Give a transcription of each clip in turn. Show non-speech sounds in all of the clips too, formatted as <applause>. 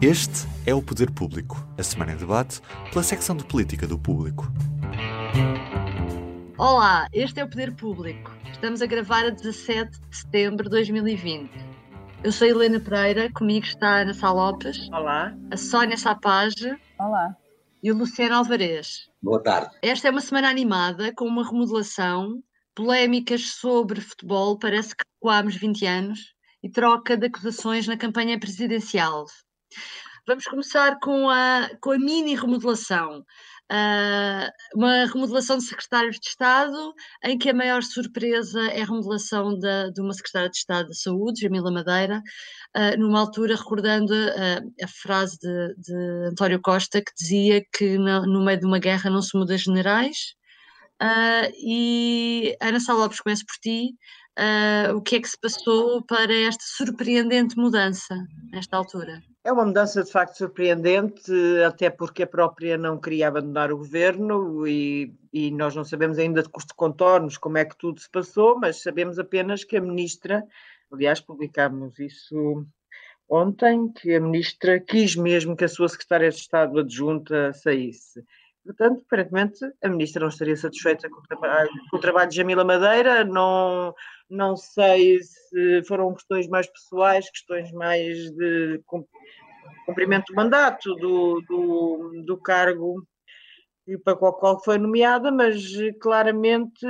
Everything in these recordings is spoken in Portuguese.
Este é o Poder Público, a semana em debate pela secção de política do público. Olá, este é o Poder Público. Estamos a gravar a 17 de setembro de 2020. Eu sou Helena Pereira, comigo está a Ana Sá Lopes. Olá. A Sónia Sapage. Olá. E o Luciano Alvarez. Boa tarde. Esta é uma semana animada com uma remodelação, polémicas sobre futebol, parece que recuámos 20 anos, e troca de acusações na campanha presidencial. Vamos começar com a, com a mini remodelação. Uh, uma remodelação de secretários de Estado, em que a maior surpresa é a remodelação de, uma secretária de Estado da Saúde, Jamila Madeira, uh, numa altura recordando uh, a frase de, de, António Costa, que dizia que no, no, meio de uma guerra não se muda generais. e Ana Sá Lopes, começo por ti. o que é que se passou para esta surpreendente mudança nesta altura? É uma mudança de facto surpreendente, até porque a própria não queria abandonar o governo e, e, nós não sabemos ainda de custo contornos como é que tudo se passou, mas sabemos apenas que a ministra, aliás, publicámos isso ontem, que a ministra quis mesmo que a sua secretária de Estado adjunta saísse. Portanto, aparentemente, a ministra não estaria satisfeita com o trabalho, com o trabalho de Jamila Madeira, não, não sei se foram questões mais pessoais, questões mais de cumprimento do mandato, do, do, do cargo para o qual foi nomeada, mas claramente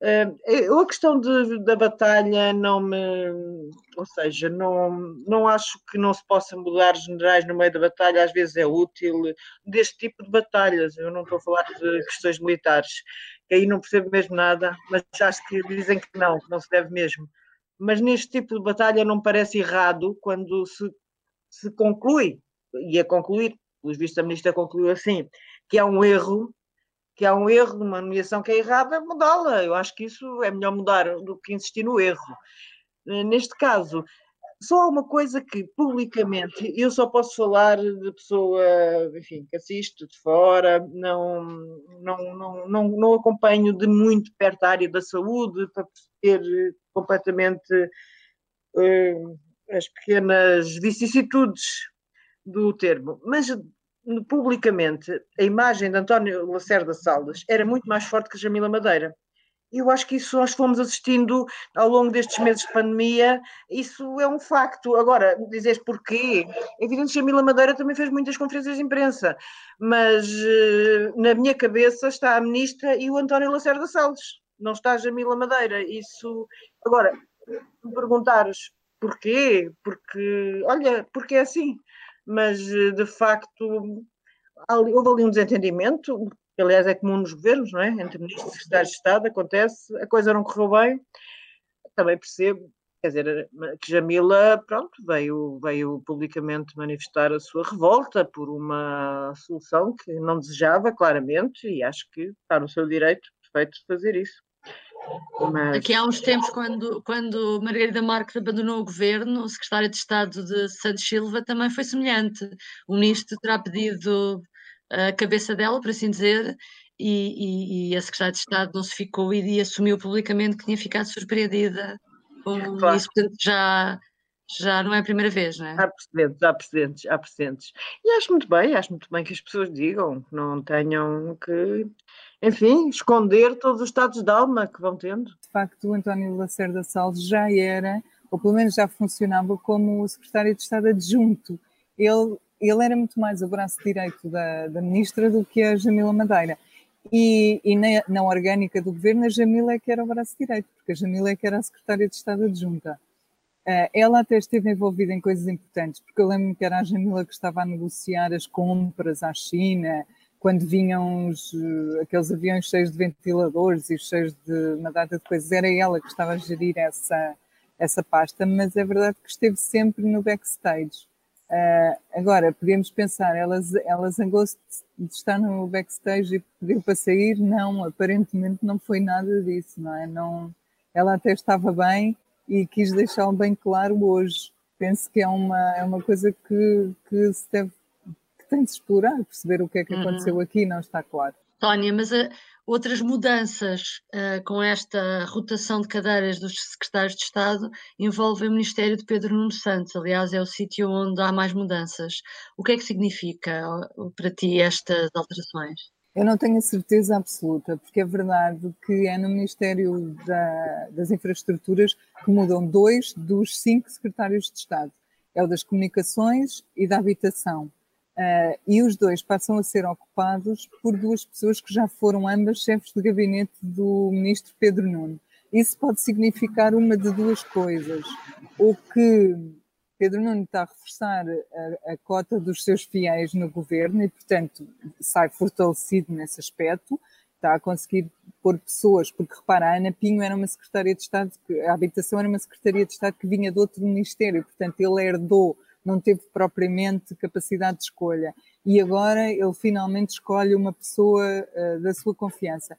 Uh, a questão de, da batalha não me. Ou seja, não, não acho que não se possa mudar generais no meio da batalha, às vezes é útil, deste tipo de batalhas. Eu não estou a falar de questões militares, que aí não percebo mesmo nada, mas acho que dizem que não, que não se deve mesmo. Mas neste tipo de batalha não parece errado quando se, se conclui, e a concluir, pelos vistos a ministra concluiu assim, que há um erro que há um erro numa nomeação que é errada, mudá-la. Eu acho que isso é melhor mudar do que insistir no erro. Eh, neste caso, só há uma coisa que publicamente eu só posso falar de pessoa, enfim, que assisto de fora, não, não, não, não, não acompanho de muito perto a área da saúde para perceber completamente uh, as pequenas vicissitudes do termo. Mas publicamente a imagem de António Lacerda Salles era muito mais forte que Jamila Madeira. Eu acho que isso nós fomos assistindo ao longo destes meses de pandemia, isso é um facto. Agora, dizes porquê? É evidente que Jamila Madeira também fez muitas conferências de imprensa, mas eh, na minha cabeça está a ministra e o António Lacerda Salles, não está a Jamila Madeira. Isso. Agora, me perguntares porquê? Porque, olha, porque é assim mas eh, de facto houve ali um desentendimento, que aliás é comum nos governos, não é? Entre ministros e secretários de Estado, acontece, a coisa não correu bem, também percebo, quer dizer, que Jamila, pronto, veio, veio publicamente manifestar a sua revolta por uma solução que não desejava, claramente, e acho que está no seu direito perfeito de fazer isso. Mas... Aqui há uns tempos, quando, quando Margarida Marques abandonou o governo, o secretário de Estado de Santos Silva também foi semelhante. O ministro terá pedido a cabeça dela, por assim dizer, e, e, e a secretária de Estado não se ficou e, e, assumiu publicamente que tinha ficado surpreendida com claro. isso. Portanto, já, já não é a primeira vez, não é? Há precedentes, há precedentes, há precedentes. E acho muito bem, acho muito bem que as pessoas digam, que não tenham que enfim, esconder todos os estados de alma que vão tendo. De facto, o António Lacerda Salles já era, ou pelo menos já funcionava como o secretário de Estado adjunto. Ele, ele era muito mais o braço direito da, da ministra do que a Jamila Madeira. E, e na, na, orgânica do governo, a Jamila é que era o braço direito, porque a Jamila é que era a secretária de Estado adjunta. Uh, ela até esteve envolvida em coisas importantes, porque eu lembro-me que era a Jamila que estava a negociar as compras à China, quando vinham os, eh, aqueles aviões cheios de ventiladores e cheios de uma data de coisas, era ela que estava a gerir essa, essa pasta, mas é verdade que esteve sempre no backstage. Uh, agora, podemos pensar, elas, ela zangou-se de estar no backstage e pediu para sair? Não, aparentemente não foi nada disso, não é? Não, ela até estava bem e quis deixá-lo bem claro hoje. Penso que é uma, é uma coisa que, que se deve, que tem de se explorar, perceber o que é que uhum. aconteceu aqui, não está claro. Tónia, mas a, outras mudanças uh, com esta rotação de cadeiras dos secretários de Estado envolvem o Ministério de Pedro Nuno Santos. Aliás, é o sítio onde há mais mudanças. O que é que significa para ti estas alterações? Eu não tenho a certeza absoluta, porque é verdade que é no Ministério da, das Infraestruturas que mudam dois dos cinco secretários de Estado. É o das Comunicações e da Habitação. Uh, e os dois passam a ser ocupados por duas pessoas que já foram ambas chefes de gabinete do ministro Pedro Nuno. Isso pode significar uma de duas coisas. Ou que Pedro Nuno está a reforçar a, a, cota dos seus fiéis no governo e, portanto, sai fortalecido nesse aspecto, está a conseguir pôr pessoas, porque repara, a Ana Pinho era uma secretária de Estado, a habitação era uma secretaria de Estado que vinha de outro ministério, portanto, ele herdou, não teve propriamente capacidade de escolha. E agora ele finalmente escolhe uma pessoa uh, da sua confiança.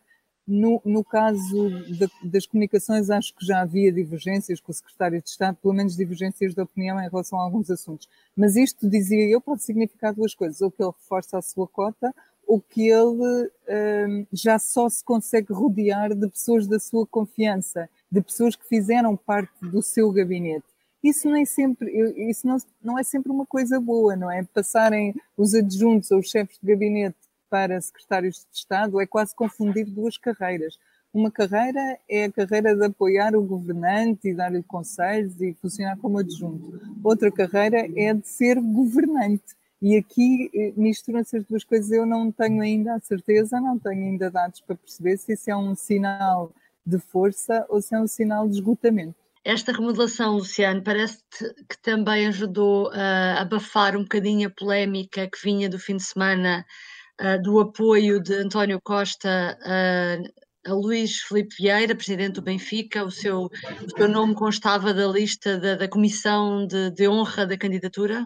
No, no caso de, das comunicações, acho que já havia divergências com o secretário de Estado, pelo menos divergências de opinião em relação a alguns assuntos. Mas isto, dizia eu, pode significar duas coisas: ou que ele reforça a sua cota, ou que ele um, já só se consegue rodear de pessoas da sua confiança, de pessoas que fizeram parte do seu gabinete. Isso nem sempre, isso não, não é sempre uma coisa boa, não é? Passarem os adjuntos ou os chefes de gabinete para secretários de Estado é quase confundir duas carreiras. Uma carreira é a carreira de apoiar o governante e dar-lhe conselhos e funcionar como adjunto. Outra carreira é de ser governante. E aqui eh, misturam-se as duas coisas. Eu não tenho ainda a certeza, não tenho ainda dados para perceber se isso é um sinal de força ou se é um sinal de esgotamento. Esta remodelação, Luciano, parece que também ajudou a abafar um bocadinho a polémica que vinha do fim de semana uh, do apoio de António Costa a, Luís Filipe Vieira, presidente do Benfica. O seu, o seu nome constava da lista da, da comissão de, de honra da candidatura?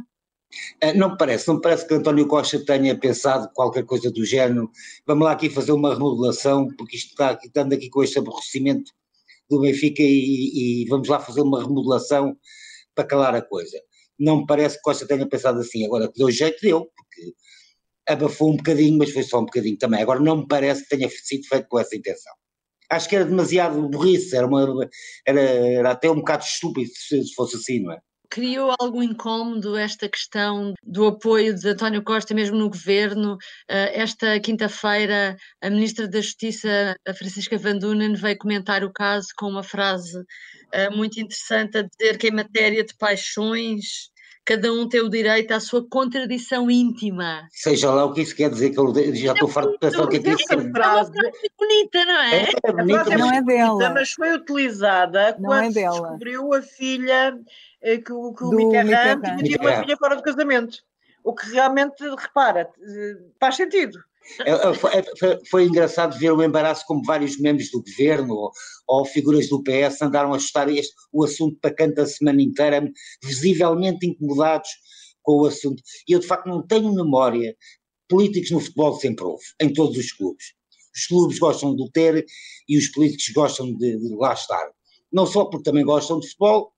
Ah, não me parece, não me parece que António Costa tenha pensado qualquer coisa do género. Vamos lá aqui fazer uma remodelação, porque isto está estando aqui com este aborrecimento do Benfica e, e, vamos lá fazer uma remodelação para calar a coisa. Não me parece que Costa tenha pensado assim. Agora, que deu jeito, deu, porque abafou um bocadinho, mas foi só um bocadinho também. Agora não me parece que tenha sido feito com essa intenção. Acho que era demasiado burrice, era, uma, era, era até um bocado estúpido se fosse assim, não é? Criou algum incómodo esta questão do apoio de António Costa mesmo no governo? Eh, esta quinta-feira, a Ministra da Justiça, a Francisca Van Dunen, veio comentar o caso com uma frase eh, muito interessante a dizer que em matéria de paixões cada um tem o direito à sua contradição íntima. Seja lá o que isso quer dizer, que eu já estou farto de pensar o que é que isso quer dizer. É uma frase bonita, não é? é bonita, não é dela. Mas foi utilizada não quando é dela. descobriu a filha eh, que, que o Mitterrand tinha tido uma filha fora do casamento. O que realmente, repara, eh, faz sentido. É, é, foi, foi, engraçado ver o embaraço como vários membros do governo ou, ou figuras do PS andaram a ajustar este, o assunto para canto a semana inteira, visivelmente incomodados com o assunto. E eu de facto não tenho memória. Políticos no futebol sempre houve, em todos os clubes. Os clubes gostam de ter e os políticos gostam de, de lá estar. Não só porque também gostam de futebol,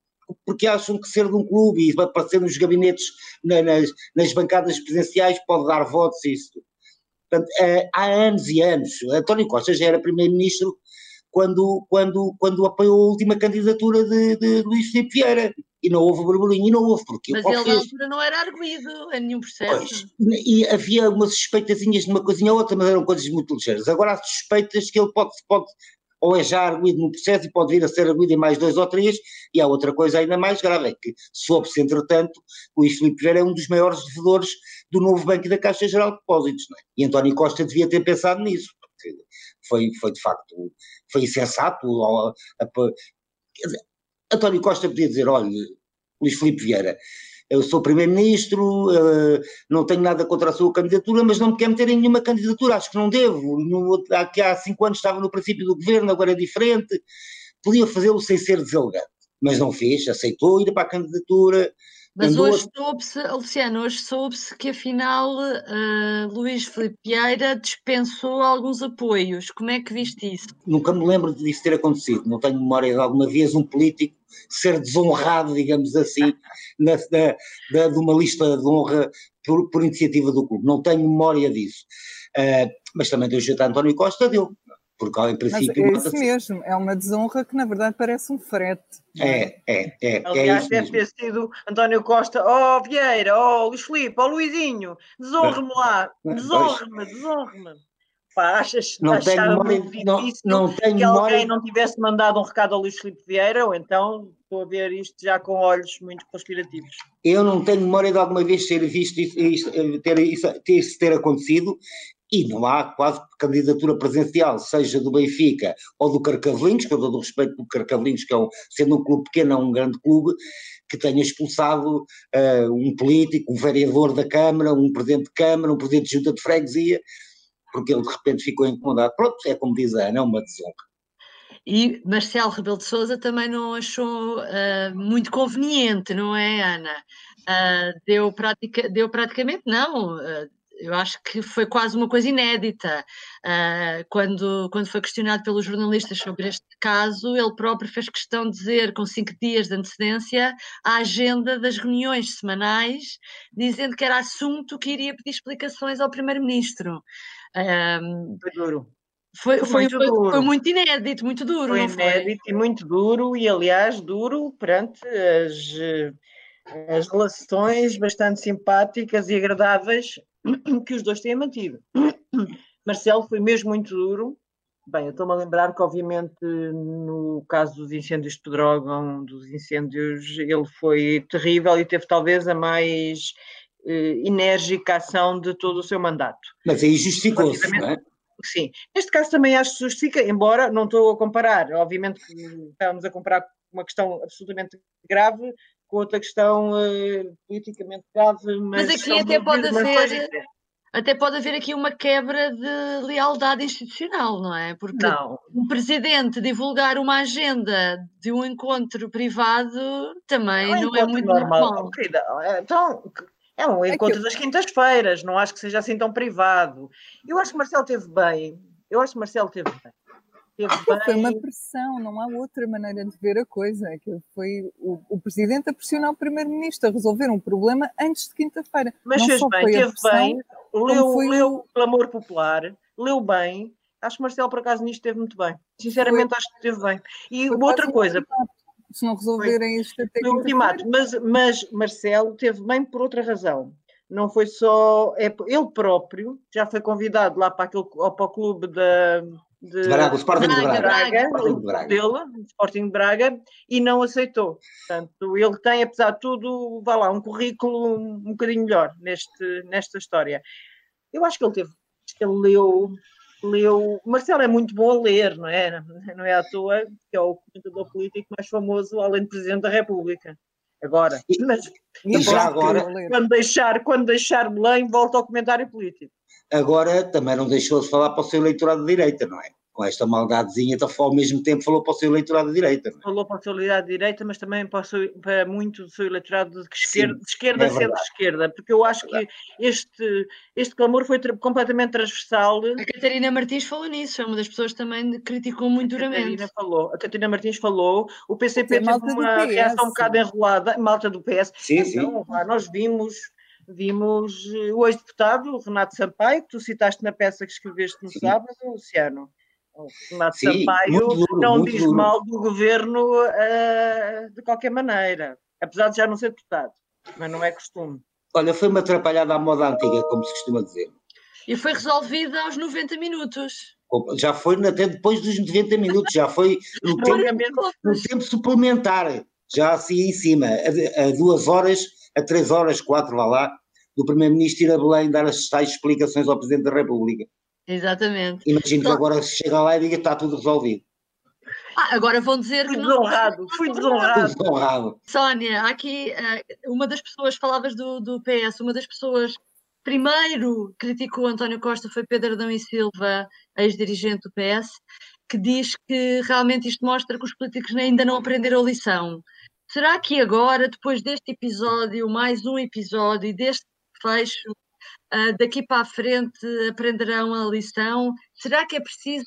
porque acham que ser de um clube e aparecer nos gabinetes, na, nas, nas bancadas presidenciais, pode dar votos e isso. Portanto, eh, há anos e anos, António Costa já era primeiro-ministro quando, quando, quando apoiou a última candidatura de, de Luís Filipe Vieira. E não houve burburinho, e não houve, porque Mas ele na altura não era arguído em nenhum processo. Pois, e havia umas suspeitazinhas de uma coisinha ou outra, mas eram coisas muito ligeiras. Agora há suspeitas que ele pode, pode ou é já arguído no processo e pode vir a ser arguído em mais dois ou três, e há outra coisa ainda mais grave, é que soube-se, entretanto, que Luís Filipe Vieira é um dos maiores devedores do novo Banco da Caixa Geral de Depósitos, é? E António Costa devia ter pensado nisso, porque foi, foi de facto, foi insensato, a, a, dizer, António Costa podia dizer, olha, Luís Filipe Vieira, eu sou Primeiro-Ministro, uh, não tenho nada contra a sua candidatura, mas não me quero meter em nenhuma candidatura, acho que não devo. No, aqui há cinco anos estava no princípio do governo, agora é diferente. Podia fazê-lo sem ser deselegante, mas não fez, aceitou ir para a candidatura, Mas Andou hoje a... soube-se, Luciano, hoje soube-se que afinal uh, Luís Filipe Vieira dispensou alguns apoios. Como é que viste isso? Nunca me lembro disso ter acontecido. Não tenho memória de alguma vez um político ser desonrado, digamos assim, <laughs> na, na, na, de uma lista de honra por, por, iniciativa do clube. Não tenho memória disso. Uh, mas também deu jeito a António Costa, deu. Porque, em princípio. Mas é isso mesmo, é uma desonra que na verdade parece um frete. É, é, é. é Aliás, é deve ter sido António Costa, ó oh, Vieira, ó oh, Luís Filipe, ó oh, Luizinho, desonre-me lá, desonre-me, desonre-me. Pá, achas, não tenho muito difícil não, não tenho que memória... alguém não tivesse mandado um recado ao Luís Filipe Vieira, ou então estou a ver isto já com olhos muito conspirativos. Eu não tenho memória de alguma vez ter visto isso, isso ter, isso, ter, isso ter acontecido e não há quase candidatura presencial, seja do Benfica ou do Carcavelinhos, que eu dou do respeito do Carcavelinhos, que é um, sendo um clube pequeno, é um grande clube, que tenha expulsado uh, um político, um vereador da Câmara, um presidente de Câmara, um presidente de junta de freguesia, porque ele de repente ficou incomodado. Pronto, é como diz a Ana, é uma desonra. E Marcelo Rebelo de Sousa também não achou uh, muito conveniente, não é, Ana? Uh, deu, pratica, deu praticamente, não, uh, eu acho que foi quase uma coisa inédita. Uh, quando, quando foi questionado pelos jornalistas sobre este caso, ele próprio fez questão de dizer, com cinco dias de antecedência, a agenda das reuniões semanais, dizendo que era assunto que iria pedir explicações ao Primeiro-Ministro. Uh, foi duro. Foi, foi, muito foi, duro. foi, muito inédito, muito duro. Foi inédito e muito duro, e aliás, duro perante as as relações bastante simpáticas e agradáveis que os dois têm mantido. Marcelo foi mesmo muito duro. Bem, eu estou-me a lembrar que, obviamente, no caso dos incêndios de Pedrógão, dos incêndios, ele foi terrível e teve talvez a mais eh, enérgica ação de todo o seu mandato. Mas aí justificou-se, não é? Sim. Neste caso também acho que justifica, embora não estou a comparar. Obviamente estamos a comparar uma questão absolutamente grave com outra questão uh, politicamente grave, mas, mas aqui até pode haver até pode haver aqui uma quebra de lealdade institucional, não é? Porque não. um presidente divulgar uma agenda de um encontro privado também não, é, não é muito normal. normal. Querida, é, então, é um é encontro eu... das quintas-feiras, não acho que seja assim tão privado. Eu acho que Marcelo teve bem. Eu acho que Marcelo teve bem. Foi uma pressão, não há outra maneira de ver a coisa. Que foi o, o presidente a pressionar o primeiro-ministro a resolver um problema antes de quinta-feira. Mas não fez bem, teve pressão, bem, leu, foi... leu o clamor popular, leu bem. Acho que Marcelo, por acaso, nisto esteve muito bem. Sinceramente, foi, acho que esteve bem. E outra coisa. Se não resolverem isto até ultimato, mas, mas Marcelo teve bem por outra razão não foi só é, ele próprio já foi convidado lá para, aquele, para o clube da, de, Braga, o Sporting Braga, de Braga, Braga, Sporting de Braga. Dele, Sporting de Braga, e não aceitou. Portanto, ele tem, apesar de tudo, vá lá, um currículo um, um bocadinho melhor neste, nesta história. Eu acho que ele teve, ele leu, leu. Marcelo é muito bom a ler, não é? <laughs> Não é à toa que é o comentador político mais famoso, além de Presidente da República. Agora, mas e já agora, quando deixar, quando deixar Belém, volta ao comentário político agora também não deixou de falar para o seu eleitorado de direita, não é? Com esta maldadezinha, então, ao mesmo tempo falou para o seu eleitorado de direita. É? Falou para o seu eleitorado de direita, mas também para, seu, para muito do seu eleitorado de esquerda, Sim, de esquerda é centro-esquerda, porque eu acho é que este, este clamor foi completamente transversal. A Catarina Martins falou nisso, é uma das pessoas que também criticou muito duramente. A Catarina falou, a Catarina Martins falou, o PCP teve uma reação um bocado enrolada, malta do PS. Sim, então, sim. nós vimos Vimos eh, o ex-deputado Renato Sampaio, que tu citaste na peça que escreveste no Sim. sábado, Luciano. O Renato Sim, Sampaio duro, não diz duro. mal do governo uh, de qualquer maneira, apesar de já não ser deputado, mas não é costume. Olha, foi uma atrapalhada à moda antiga, como se costuma dizer. E foi resolvida aos 90 minutos. Já foi até depois dos 90 minutos, já foi no, <laughs> tempo, no tempo suplementar, já assim em cima, a, a duas horas a três horas, quatro, vá lá, do Primeiro-Ministro ir a Belém dar as tais explicações ao Presidente da República. Exatamente. Imagino então, que agora chega lá e diga que está tudo resolvido. Ah, agora vão dizer fui que desonrado, não... fui desonrado. Fui desonrado. Sónia, aqui eh, uma das pessoas, falavas do, do PS, uma das pessoas primeiro criticou António Costa foi Pedro Adão e Silva, ex-dirigente do PS, que diz que realmente isto mostra que os políticos ainda não aprenderam a lição Será que agora, depois deste episódio, mais um episódio e deste fecho, uh, daqui para a frente aprenderão a lição? Será que é preciso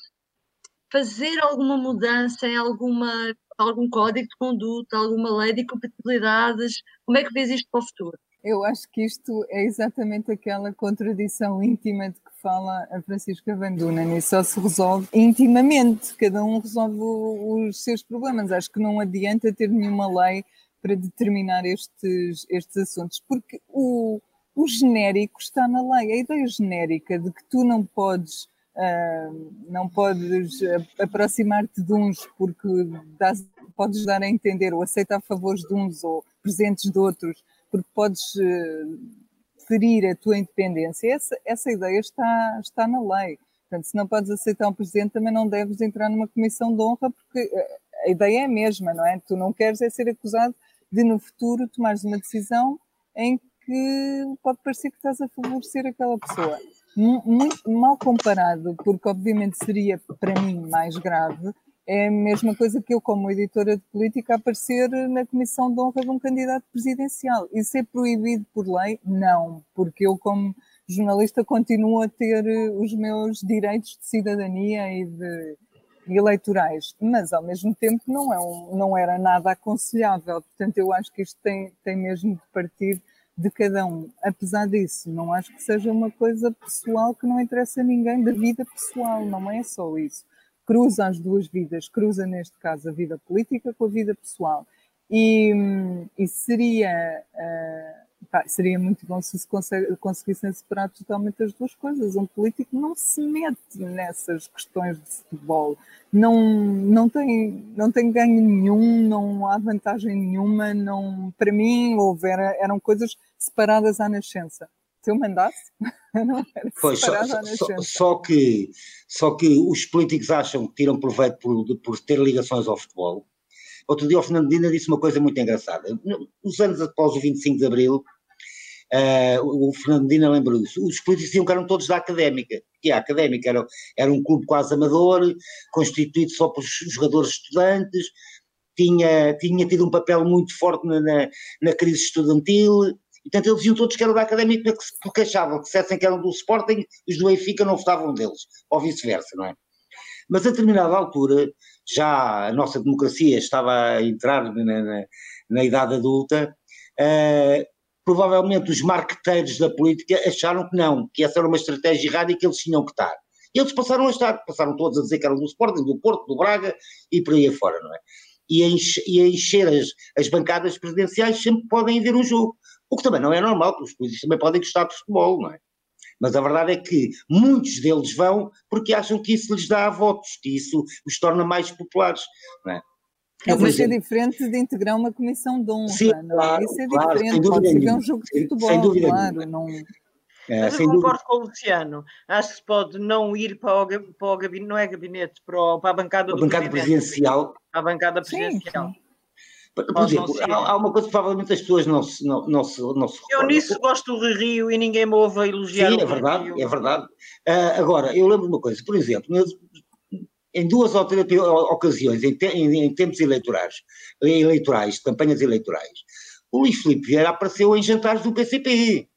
fazer alguma mudança em alguma, algum código de conduta, alguma lei de incompatibilidades? Como é que vês isto para o futuro? Eu acho que isto é exatamente aquela contradição íntima de que fala a Francisca Van Dunen e só se resolve intimamente, cada um resolve os seus problemas. Acho que não adianta ter nenhuma lei para determinar estes, estes assuntos, porque o, o genérico está na lei, a ideia genérica de que tu não podes Uh, não podes aproximar-te de uns porque dás, podes dar a entender ou aceitar favores de uns ou presentes de outros porque podes uh, ferir a tua independência. Essa, essa ideia está, está na lei. Portanto, se não podes aceitar um presidente, também não deves entrar numa comissão de honra, porque eh, a ideia é a mesma, não é? Tu não queres é ser acusado de, no futuro, tomares uma decisão em que pode parecer que estás a favorecer aquela pessoa. Muito mal comparado, porque obviamente seria para mim mais grave é a mesma coisa que eu, como editora de política, aparecer na comissão de honra de um candidato presidencial. Isso é proibido por lei? Não, porque eu, como jornalista, continuo a ter eh, os meus direitos de cidadania e de eleitorais, mas ao mesmo tempo não, é um, não era nada aconselhável. Portanto, eu acho que isto tem, tem mesmo de partir de cada um. Apesar disso, não acho que seja uma coisa pessoal que não interessa a ninguém da vida pessoal, não é só isso cruza as duas vidas, cruza neste caso a vida política com a vida pessoal. E, e seria, uh, pá, seria muito bom se se conseguissem separar totalmente as duas coisas. Um político não se mete nessas questões de futebol, não, não, tem, não tem ganho nenhum, não há vantagem nenhuma. Não, para mim, houver, eram coisas separadas à nascença se eu mandasse, <laughs> não era pois, só, só, só, que, só que os políticos acham que tiram proveito por, por ter ligações ao futebol. Outro dia o Fernando Dina disse uma coisa muito engraçada. Os anos após o 25 de Abril, uh, o Fernando Dina lembrou isso, os políticos diziam que eram todos da Académica, que a Académica era, era um clube quase amador, constituído só por jogadores estudantes, tinha, tinha tido um papel muito forte na, na, na crise estudantil, e, portanto, eles diziam todos que eram da Académica porque achavam que dissessem que eram do Sporting, os do Benfica não votavam deles, ou vice-versa, não é? Mas a determinada altura, já a nossa democracia estava a entrar na, na, na idade adulta, uh, provavelmente os marqueteiros da política acharam que não, que essa era uma estratégia errada e que eles tinham que estar. E eles passaram a estar, passaram todos a dizer que eram do Sporting, do Porto, do Braga e por aí afora, não é? E a encher, e a encher as, as bancadas presidenciais sempre podem haver um jogo. O que também não é normal, porque os políticos também podem gostar de futebol, não é? Mas a verdade é que muitos deles vão porque acham que isso lhes dá votos, que isso os torna mais populares, não é? É, mas é diferente de integrar uma comissão de honra, Sim, não é? claro, Isso é claro, diferente, pode ser um jogo de futebol, sem dúvida claro, não... É, Mas eu concordo dúvida. com o Luciano. Acho que se pode não ir para o, para o gabinete, não é gabinete, para, o, para a bancada, a bancada presidencial. A bancada presidencial. Sim, sim. Por exemplo, há, há, uma coisa que provavelmente as pessoas não se, não, não se, não se Eu nisso gosto do Rio e ninguém me ouve a elogiar Sim, é verdade, Rio. é verdade. Uh, agora, eu lembro uma coisa, por exemplo, em duas ou três ocasiões, em, em, em tempos eleitorais, eleitorais, campanhas eleitorais, o Luís Filipe Vieira apareceu em jantares do PCP.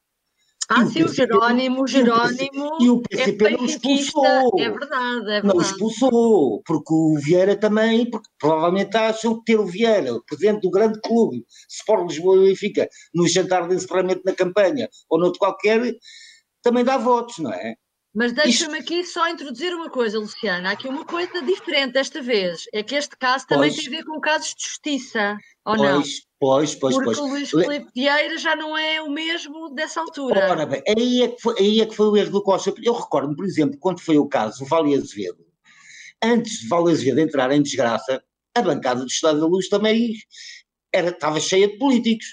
Ah, sim, o Jerónimo, o Jerónimo. E o PCP é não expulsou. É verdade, é verdade. Não expulsou, porque o Vieira também, porque provavelmente acham que ter o Vieira, o presidente do grande clube, Sport Lisboa e Benfica, no jantar de encerramento na campanha, ou noutro qualquer, também dá votos, não é? Mas deixa-me aqui só introduzir uma coisa, Luciana. Há aqui uma coisa diferente desta vez. É que este caso também pois. tem a ver com casos de justiça, ou pois, não? Pois, pois, Porque pois. o Luís Filipe Vieira já não é o mesmo dessa altura. Ora bem, aí é que foi, aí é que foi o erro do Costa. Eu recordo-me, por exemplo, quando foi o caso do Vale Azevedo, antes de Vale Azevedo entrar em desgraça, a bancada do Estado da Luz também era, estava cheia de políticos.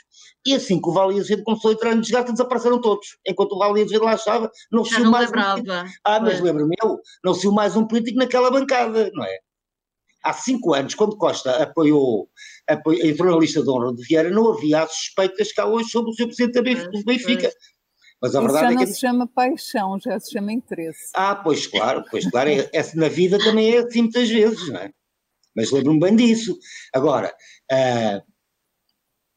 E assim que o Vale Azevedo começou a entrar em desgraça, desapareceram todos. Enquanto o Vale Azevedo lá estava, não se mais lembrava. um político. Ah, mas lembro-me eu, não se viu mais um político naquela bancada, não é? Há cinco anos, quando Costa apoiou, apoiou entrou na lista de honra de Vieira, não havia as suspeitas que há hoje sobre o seu presidente do Benfica. Mas a Isso verdade já é não que. se chama paixão, já se chama interesse. Ah, pois claro, pois claro, é, é, na vida também é assim muitas vezes, não é? Mas lembro-me bem disso. Agora, uh,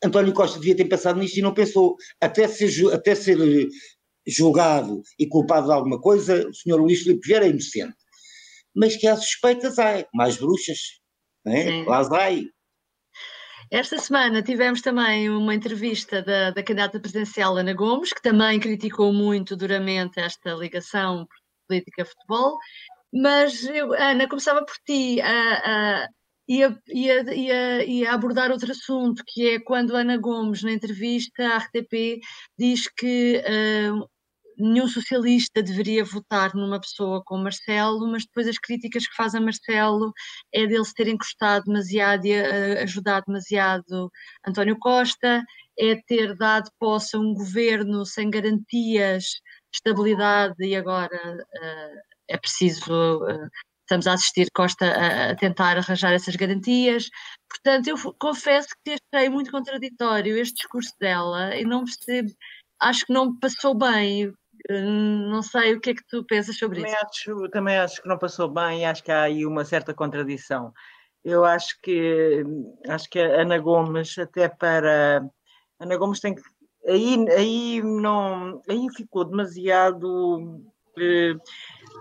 António Costa devia ter pensado nisto e não pensou. Até ser, até ser julgado e culpado de alguma coisa, o senhor Luís Filipe Vieira é inocente. Mas que há suspeitas, há mais bruxas, né? lá vai. Esta semana tivemos também uma entrevista da, da candidata presidencial Ana Gomes, que também criticou muito duramente esta ligação política-futebol. Mas, eu, Ana, começava por ti. A, a, ia, ia, ia, ia abordar outro assunto, que é quando Ana Gomes, na entrevista à RTP, diz que uh, nenhum socialista deveria votar numa pessoa como Marcelo, mas depois as críticas que faz a Marcelo é dele se ter encostado demasiado e ajudado demasiado António Costa, é ter dado posse a um governo sem garantias, estabilidade e agora uh, é preciso uh, estamos a assistir Costa a, tentar arranjar essas garantias. Portanto, eu confesso que achei muito contraditório este discurso dela e não percebo, acho que não passou bem. Hum, não sei o que é que tu pensas sobre também isso. Acho, também acho que não passou bem, acho que há aí uma certa contradição. Eu acho que acho que a Ana Gomes, até para Ana Gomes tem que aí, aí não aí ficou demasiado eh,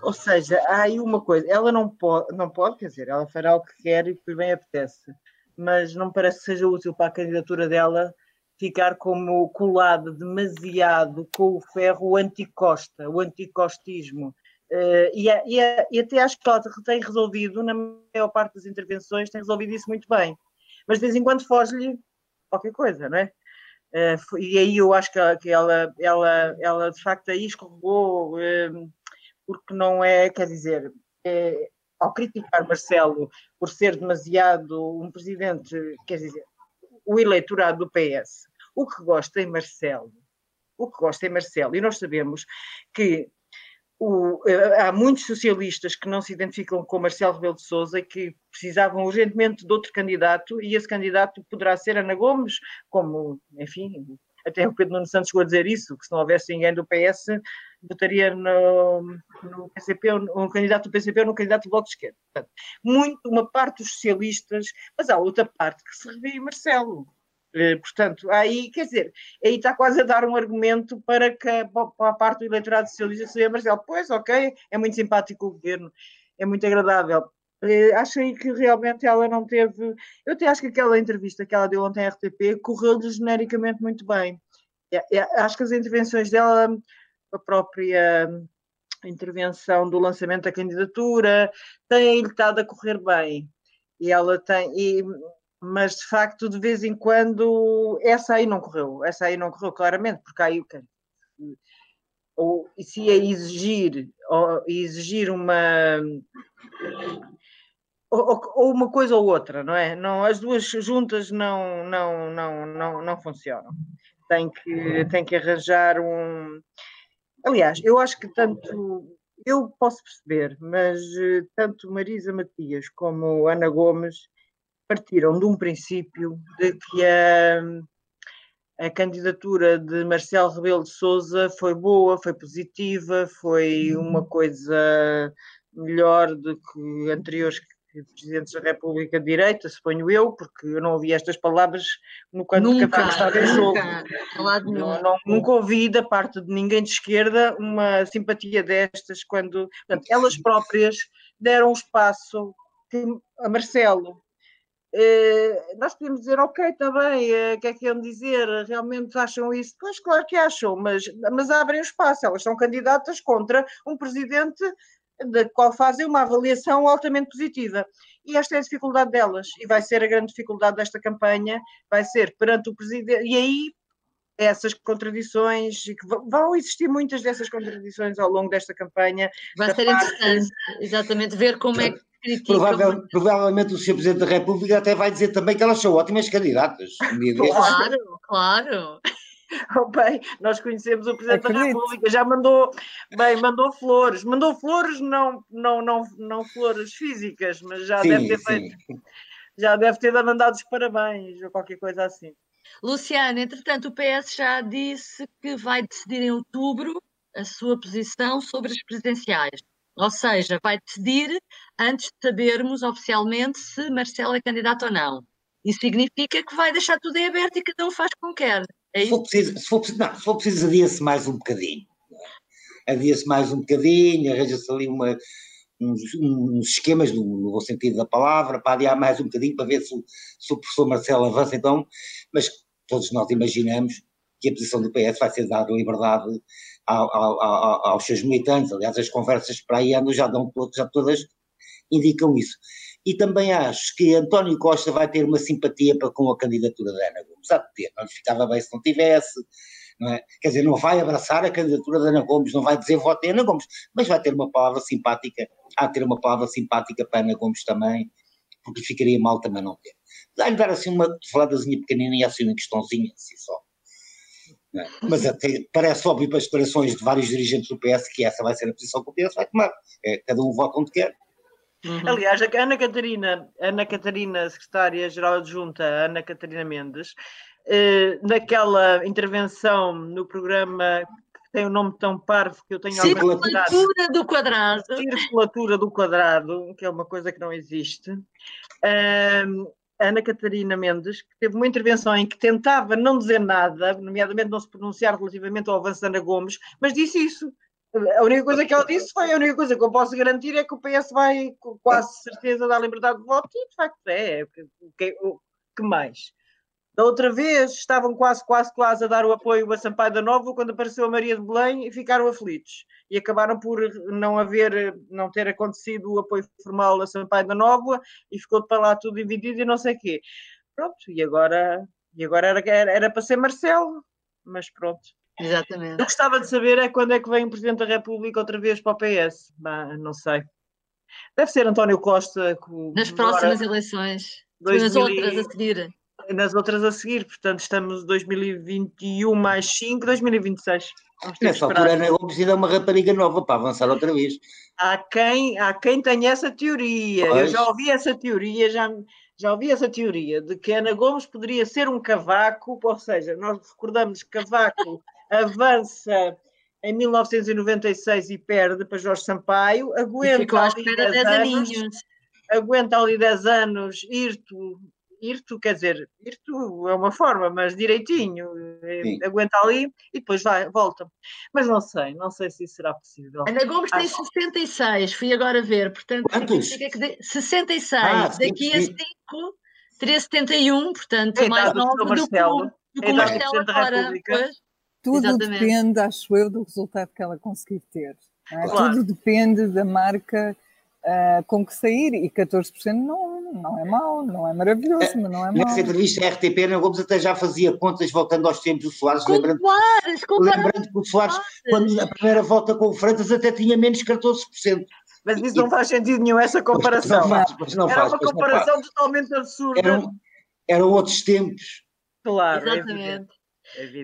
ou seja, há aí uma coisa, ela não pode, não pode, quer dizer, ela fará o que quer e que lhe bem apetece, mas não me parece que seja útil para a candidatura dela ficar como colada demasiado com o ferro anticosta, o anticostismo. Uh, e, e, e, até acho que ela tem resolvido, na maior parte das intervenções, tem resolvido isso muito bem. Mas de vez em quando foge-lhe qualquer coisa, não é? Uh, e aí eu acho que ela, que ela, ela, ela de facto aí escorregou. Uh, porque não é, quer dizer, é, ao criticar Marcelo por ser demasiado um presidente, quer dizer, o eleitorado do PS, o que gosta em Marcelo, o que gosta em Marcelo, e nós sabemos que o, há muitos socialistas que não se identificam com Marcelo Rebelo de Sousa e que precisavam urgentemente de outro candidato, e esse candidato poderá ser Ana Gomes, como, enfim, até o Pedro Nuno Santos chegou a dizer isso, que se não houvesse ninguém do PS, votaria no, no PCP, um candidato do PCP ou no candidato do Bloco de Esquerda. Portanto, muito, uma parte dos socialistas, mas há outra parte que se revê em Marcelo. Eh, portanto, aí, quer dizer, aí está quase a dar um argumento para que para a parte do eleitorado socialista seja Marcelo. Pois, ok, é muito simpático o governo, é muito agradável. Uh, achei que realmente ela não teve. Eu até acho que aquela entrevista que ela deu ontem à RTP correu-lhe genericamente muito bem. É, é, acho que as intervenções dela a própria intervenção do lançamento da candidatura, tem estado a correr bem. E ela tem, e, mas de facto, de vez em quando, essa aí não correu, essa aí não correu claramente, porque aí o que ou se ia exigir, ou exigir uma ou, ou, uma coisa ou outra, não é? Não, as duas juntas não, não, não, não, não funcionam. Tem que, tem que arranjar um Aliás, eu acho que tanto eu posso perceber, mas eh, tanto Marisa Matias como Ana Gomes partiram de um princípio de que a, a candidatura de Marcelo Rebelo de Sousa foi boa, foi positiva, foi uma coisa melhor do que anteriores presidentes da República de Direita, suponho eu, porque eu não ouvi estas palavras no quando nunca, Catar estava em jogo. Nunca, não, nunca ouvi da parte de ninguém de esquerda uma simpatia destas quando portanto, elas próprias deram espaço a Marcelo. Uh, nós podemos dizer, ok, está bem, o uh, que é que iam dizer? Realmente acham isso? Pois, claro que acham, mas, mas abrem o espaço. Elas são candidatas contra um presidente da qual fazem uma avaliação altamente positiva. E esta é a dificuldade delas, e vai ser a grande dificuldade desta campanha, vai ser perante o Presidente, e aí essas contradições, e que vão existir muitas dessas contradições ao longo desta campanha. Vai ser parte... interessante, exatamente, ver como é que Provável, provavelmente o Sr. Presidente da República até vai dizer também que elas são ótimas candidatas. Claro, claro. <laughs> Oh, bem, nós conhecemos o Presidente Acredito. da República, já mandou, bem, mandou flores, mandou flores, não, não, não, não flores físicas, mas já sim, deve ter feito, já deve ter mandado os parabéns ou qualquer coisa assim. Luciana, entretanto, o PS já disse que vai decidir em outubro a sua posição sobre as presidenciais. Ou seja, vai decidir antes de sabermos oficialmente se Marcelo é candidato ou não. Isso significa que vai deixar tudo em aberto e cada um faz como quer. É se, for preciso, se, for preciso, não, se for preciso, adia-se mais um bocadinho. É? Adia-se mais um bocadinho, arranja-se ali uma, uns, uns, esquemas, no, no bom sentido da palavra, para adiar mais um bocadinho, para ver se, se o professor Marcelo avança então, mas todos nós imaginamos que a posição do PS vai ser dar liberdade ao, ao, ao, aos seus militantes, aliás as conversas para aí andam já, dão, já todas indicam isso. E também acho que António Costa vai ter uma simpatia para, com a candidatura da Ana Gomes. Há de ter, não lhe ficava bem se não tivesse. Não é? Quer dizer, não vai abraçar a candidatura da Ana Gomes, não vai dizer vote Ana Gomes, mas vai ter uma palavra simpática, há de ter uma palavra simpática para Ana Gomes também, porque ficaria mal também não ter. Dá-lhe dar assim uma faladazinha pequenininha, assim uma questãozinha, assim só. É? Mas até parece óbvio para as declarações de vários dirigentes do PS que essa vai ser a posição que o PS vai tomar. É, cada um vota onde quer. Uhum. Aliás, a Ana Catarina, Ana Catarina, secretária-geral adjunta, Ana Catarina Mendes, eh, naquela intervenção no programa que tem o um nome tão parvo que eu tenho Circulatura do quadrado. Circulatura do quadrado, que é uma coisa que não existe. Eh, Ana Catarina Mendes, que teve uma intervenção em que tentava não dizer nada, nomeadamente não se pronunciar relativamente ao avanço de Ana Gomes, mas disse isso. A única coisa que ela disse foi: a única coisa que eu posso garantir é que o PS vai, com quase certeza, dar liberdade de voto, e de facto é. O que, que mais? Da outra vez estavam quase, quase, quase a dar o apoio a Sampaio da Nova quando apareceu a Maria de Belém e ficaram aflitos. E acabaram por não haver, não ter acontecido o apoio formal a Sampaio da Nova e ficou para lá tudo dividido e não sei o quê. Pronto, e agora, e agora era, era, era para ser Marcelo, mas pronto. Exatamente. Eu gostava de saber é quando é que vem o Presidente da República outra vez para o PS. Bah, não sei. Deve ser António Costa. Nas próximas agora, eleições. 2000, nas outras a seguir. Nas outras a seguir, portanto estamos 2021 mais 5, 2026. Nessa altura Ana Gomes ainda é uma rapariga nova para avançar outra vez. Há quem, há quem tenha essa teoria. Pois. Eu já ouvi essa teoria, já, já ouvi essa teoria de que Ana Gomes poderia ser um cavaco, ou seja, nós recordamos que cavaco avança em 1996 e perde para Jorge Sampaio, aguenta ali 10 anos, aguenta ali 10 anos, irto, irto, quer dizer, irto é uma forma, mas direitinho, eh, Sim. aguenta ali e depois vai, volta. Mas não sei, não sei se isso será possível. Ana Gomes tem 66, fui agora ver, portanto, significa que de, 66, ah, daqui a 5 teria 71, portanto, é mais novo do que o, do que o Marcelo agora. Tudo Exatamente. depende, acho eu, do resultado que ela conseguir ter. É? Claro. Tudo depende da marca uh, com que sair e 14% não, não é mau, não é maravilhoso, é, mas não é mau. Nessa entrevista à RTP, Ana Gomes até já fazia contas voltando aos tempos do Soares, com lembrando, Soares, lembrando que o Soares, quando a primeira volta com o Freitas até tinha menos 14%. Mas isso não faz sentido nenhum, essa comparação. Não faz, não Era faz, uma comparação totalmente absurda. Eram, eram outros tempos. Claro, Exatamente. É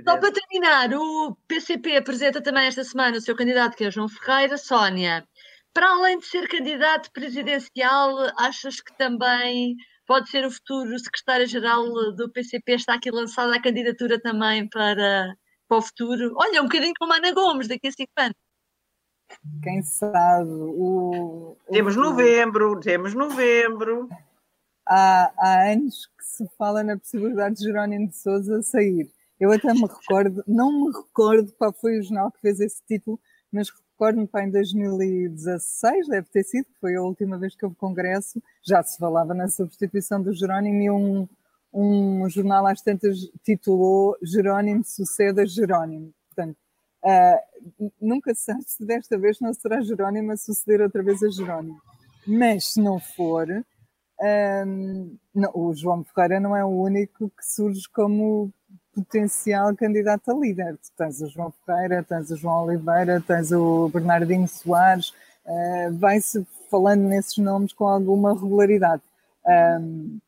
Só para terminar, o PCP apresenta também esta semana o seu candidato, que é João Ferreira. Sónia, para além de ser candidato presidencial, achas que também pode ser o futuro secretário-geral do PCP? Está aqui lançada a candidatura também para, para o futuro? Olha, um bocadinho como a Ana Gomes, daqui a cinco anos. Quem sabe? O, temos novembro, temos novembro. Há, há anos que se fala na possibilidade de Jerónimo de Souza sair. Eu até me recordo, não me recordo qual foi o jornal que fez esse título, mas recordo-me em 2016, deve ter sido, foi a última vez que houve congresso, já se falava na substituição do Jerónimo e um, um jornal às tantas titulou Jerónimo suceda Jerónimo. Portanto, uh, nunca se sabe se desta vez não será Jerónimo a suceder outra vez a Jerónimo. Mas se não for, um, ah, não, o João Ferreira não é o único que surge como potencial candidato a líder. Tu tens o João Ferreira, tens o João Oliveira, tens o Bernardinho Soares, uh, vai-se falando nesses nomes com alguma regularidade. Um,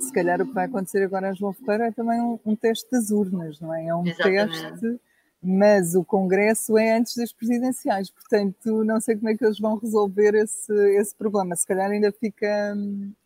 se calhar o que vai acontecer agora a João Ferreira é também um, um teste das urnas, não é? É um Exatamente. teste, mas o Congresso é antes das presidenciais, portanto não sei como é que eles vão resolver esse, esse problema. Se calhar ainda fica,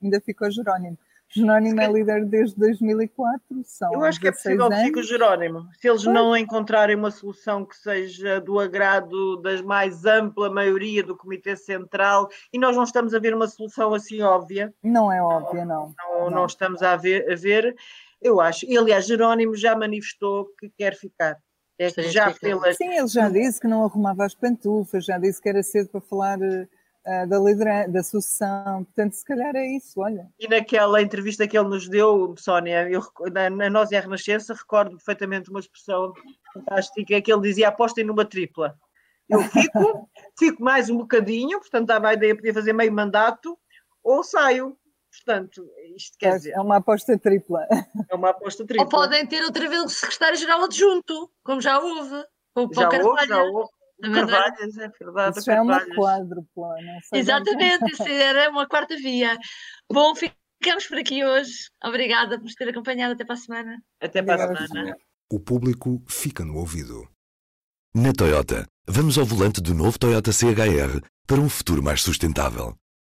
ainda fica o Jerónimo Jerónimo é líder desde 2004, são Eu acho que é possível que fique o Jerónimo. Se eles não encontrarem uma solução que seja do agrado das mais ampla maioria do Comitê Central, e nós não estamos a ver uma solução assim óbvia. Não é óbvia, não. Não, não. não estamos a ver, a ver, eu acho. E, aliás, Jerónimo já manifestou que quer ficar. É que já pelas... Sim, ele já disse que não arrumava as pantufas, já disse que era cedo para falar uh, da liderança, da sucessão, portanto, se calhar é isso, olha. E naquela entrevista que ele nos deu, Sónia, eu, na, na Nós e a Renascença, recordo perfeitamente uma expressão fantástica que ele dizia: apostem numa tripla. Eu fico, <laughs> fico mais um bocadinho, portanto, dava a ideia de poder fazer meio mandato, ou saio. Portanto, isto quer é, dizer. É uma aposta tripla. É uma aposta tripla. Ou podem ter outra vez o secretário-geral adjunto, como já houve. Ou já houve, já houve. Carvalhas, é verdade. Isso é uma quádrupla. Exatamente, isso era uma quarta via. Bom, ficamos por aqui hoje. Obrigada por nos ter acompanhado. Até para a semana. Até para a semana. O público fica no ouvido. Na Toyota, vamos ao volante do novo Toyota CHR para um futuro mais sustentável.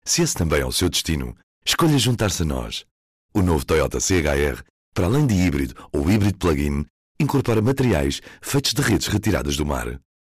Se esse também é o seu destino, Escolha juntar-se a nós. O novo Toyota CHR, para além de híbrido ou híbrido plug-in, incorpora materiais feitos de redes retiradas do mar.